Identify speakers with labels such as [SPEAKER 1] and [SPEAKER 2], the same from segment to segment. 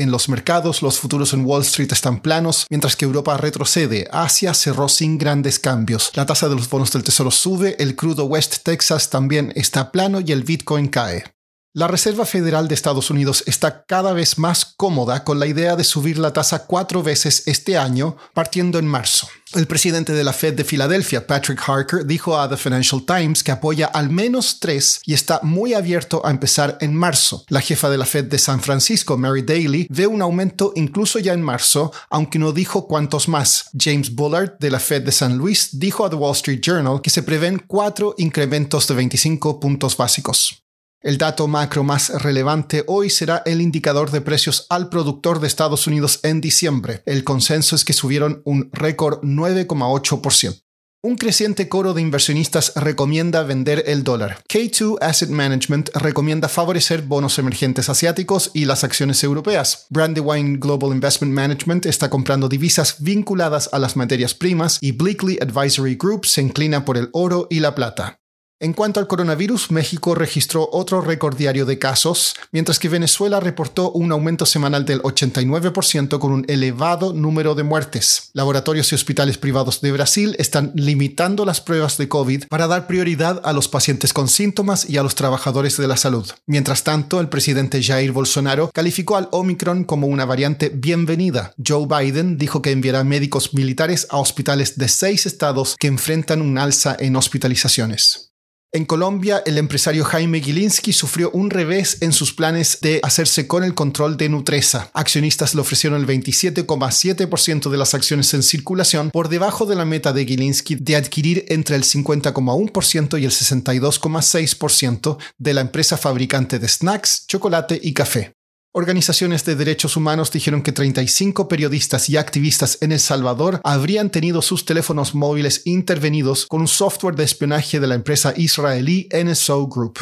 [SPEAKER 1] En los mercados, los futuros en Wall Street están planos, mientras que Europa retrocede. Asia cerró sin grandes cambios. La tasa de los bonos del tesoro sube, el crudo West Texas también está plano y el Bitcoin cae. La Reserva Federal de Estados Unidos está cada vez más cómoda con la idea de subir la tasa cuatro veces este año, partiendo en marzo. El presidente de la Fed de Filadelfia, Patrick Harker, dijo a The Financial Times que apoya al menos tres y está muy abierto a empezar en marzo. La jefa de la Fed de San Francisco, Mary Daly, ve un aumento incluso ya en marzo, aunque no dijo cuántos más. James Bullard, de la Fed de San Luis, dijo a The Wall Street Journal que se prevén cuatro incrementos de 25 puntos básicos. El dato macro más relevante hoy será el indicador de precios al productor de Estados Unidos en diciembre. El consenso es que subieron un récord 9,8%. Un creciente coro de inversionistas recomienda vender el dólar. K2 Asset Management recomienda favorecer bonos emergentes asiáticos y las acciones europeas. Brandywine Global Investment Management está comprando divisas vinculadas a las materias primas y Bleakley Advisory Group se inclina por el oro y la plata. En cuanto al coronavirus, México registró otro récord diario de casos, mientras que Venezuela reportó un aumento semanal del 89% con un elevado número de muertes. Laboratorios y hospitales privados de Brasil están limitando las pruebas de COVID para dar prioridad a los pacientes con síntomas y a los trabajadores de la salud. Mientras tanto, el presidente Jair Bolsonaro calificó al Omicron como una variante bienvenida. Joe Biden dijo que enviará médicos militares a hospitales de seis estados que enfrentan un alza en hospitalizaciones. En Colombia, el empresario Jaime Gilinski sufrió un revés en sus planes de hacerse con el control de Nutresa. Accionistas le ofrecieron el 27,7% de las acciones en circulación por debajo de la meta de Gilinski de adquirir entre el 50,1% y el 62,6% de la empresa fabricante de snacks, chocolate y café. Organizaciones de derechos humanos dijeron que 35 periodistas y activistas en El Salvador habrían tenido sus teléfonos móviles intervenidos con un software de espionaje de la empresa israelí NSO Group.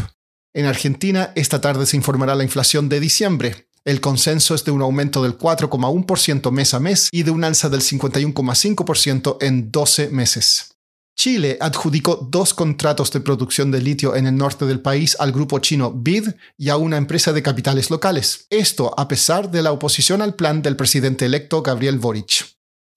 [SPEAKER 1] En Argentina, esta tarde se informará la inflación de diciembre. El consenso es de un aumento del 4,1% mes a mes y de un alza del 51,5% en 12 meses. Chile adjudicó dos contratos de producción de litio en el norte del país al grupo chino BID y a una empresa de capitales locales. Esto a pesar de la oposición al plan del presidente electo Gabriel Boric.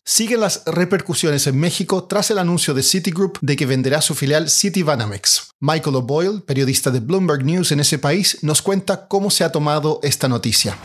[SPEAKER 1] Siguen las repercusiones en México tras el anuncio de Citigroup de que venderá su filial Citibanamex. Michael O'Boyle, periodista de Bloomberg News en ese país, nos cuenta cómo se ha tomado esta noticia.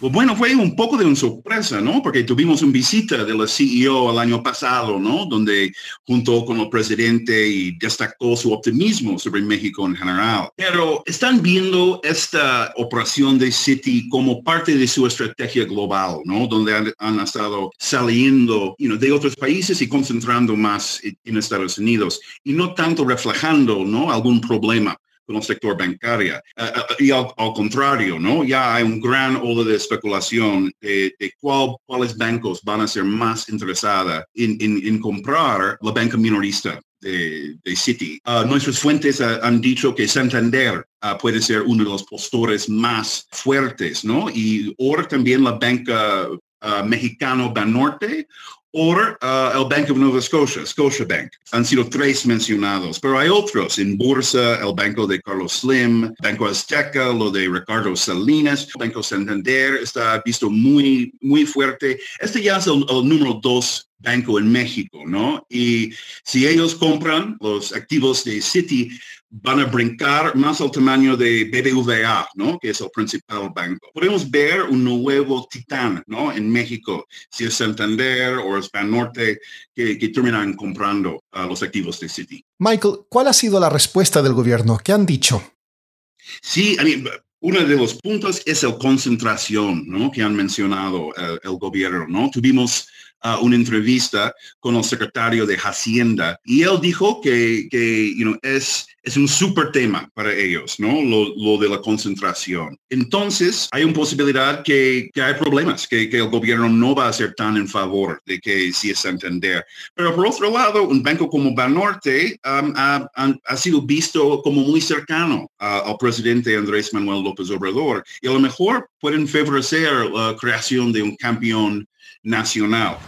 [SPEAKER 2] Pues bueno, fue un poco de una sorpresa, ¿no? Porque tuvimos una visita de la CEO el año pasado, ¿no? Donde junto con el presidente y destacó su optimismo sobre México en general. Pero están viendo esta operación de City como parte de su estrategia global, ¿no? Donde han, estado saliendo de otros países y concentrando más en Estados Unidos y no tanto reflejando, ¿no? Algún problema con el sector bancario. Eh, eh, y al, contrario, ¿no? Ya hay un gran ola de especulación de, cuáles bancos van a ser más interesados en, comprar la banca minorista de, City. Uh, nuestras fuentes uh, han dicho que Santander uh, puede ser uno de los postores más fuertes, ¿no? Y ahora también la banca mexicano Banorte o uh, el Bank of Nova Scotia, Scotia Bank. Han sido tres mencionados, pero hay otros en Bursa, el Banco de Carlos Slim, Banco Azteca, lo de Ricardo Salinas, Banco Santander está visto muy, muy fuerte. Este ya es el, número dos banco en México, ¿no? Y si ellos compran los activos de Citi, van a brincar más al tamaño de BBVA, ¿no? Que es el principal banco. Podemos ver un nuevo titán, ¿no? En México, si es Santander o es Banorte, que, que terminan comprando los activos de Citi.
[SPEAKER 1] Michael, ¿cuál ha sido la respuesta del gobierno? ¿Qué han dicho?
[SPEAKER 2] Sí, uno de los puntos es la concentración, ¿no? Que han mencionado el, el gobierno, ¿no? Tuvimos una entrevista con el secretario de Hacienda y él dijo que, que es, es un súper tema para ellos, ¿no? Lo, de la concentración. Entonces, hay una posibilidad que, que hay problemas, que, que, el gobierno no va a ser tan en favor de que sí es entender. Pero por otro lado, un banco como Banorte um, ha, ha, sido visto como muy cercano al presidente Andrés Manuel López Obrador y a lo mejor pueden favorecer la creación de un campeón nacional.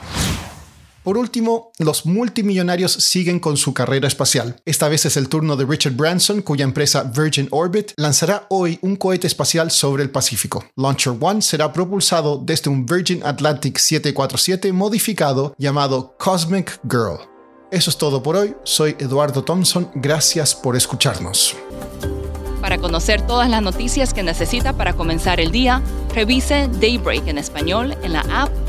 [SPEAKER 1] Por último, los multimillonarios siguen con su carrera espacial. Esta vez es el turno de Richard Branson, cuya empresa Virgin Orbit lanzará hoy un cohete espacial sobre el Pacífico. Launcher One será propulsado desde un Virgin Atlantic 747 modificado llamado Cosmic Girl. Eso es todo por hoy. Soy Eduardo Thompson. Gracias por escucharnos.
[SPEAKER 3] Para conocer todas las noticias que necesita para comenzar el día, revise Daybreak en español en la app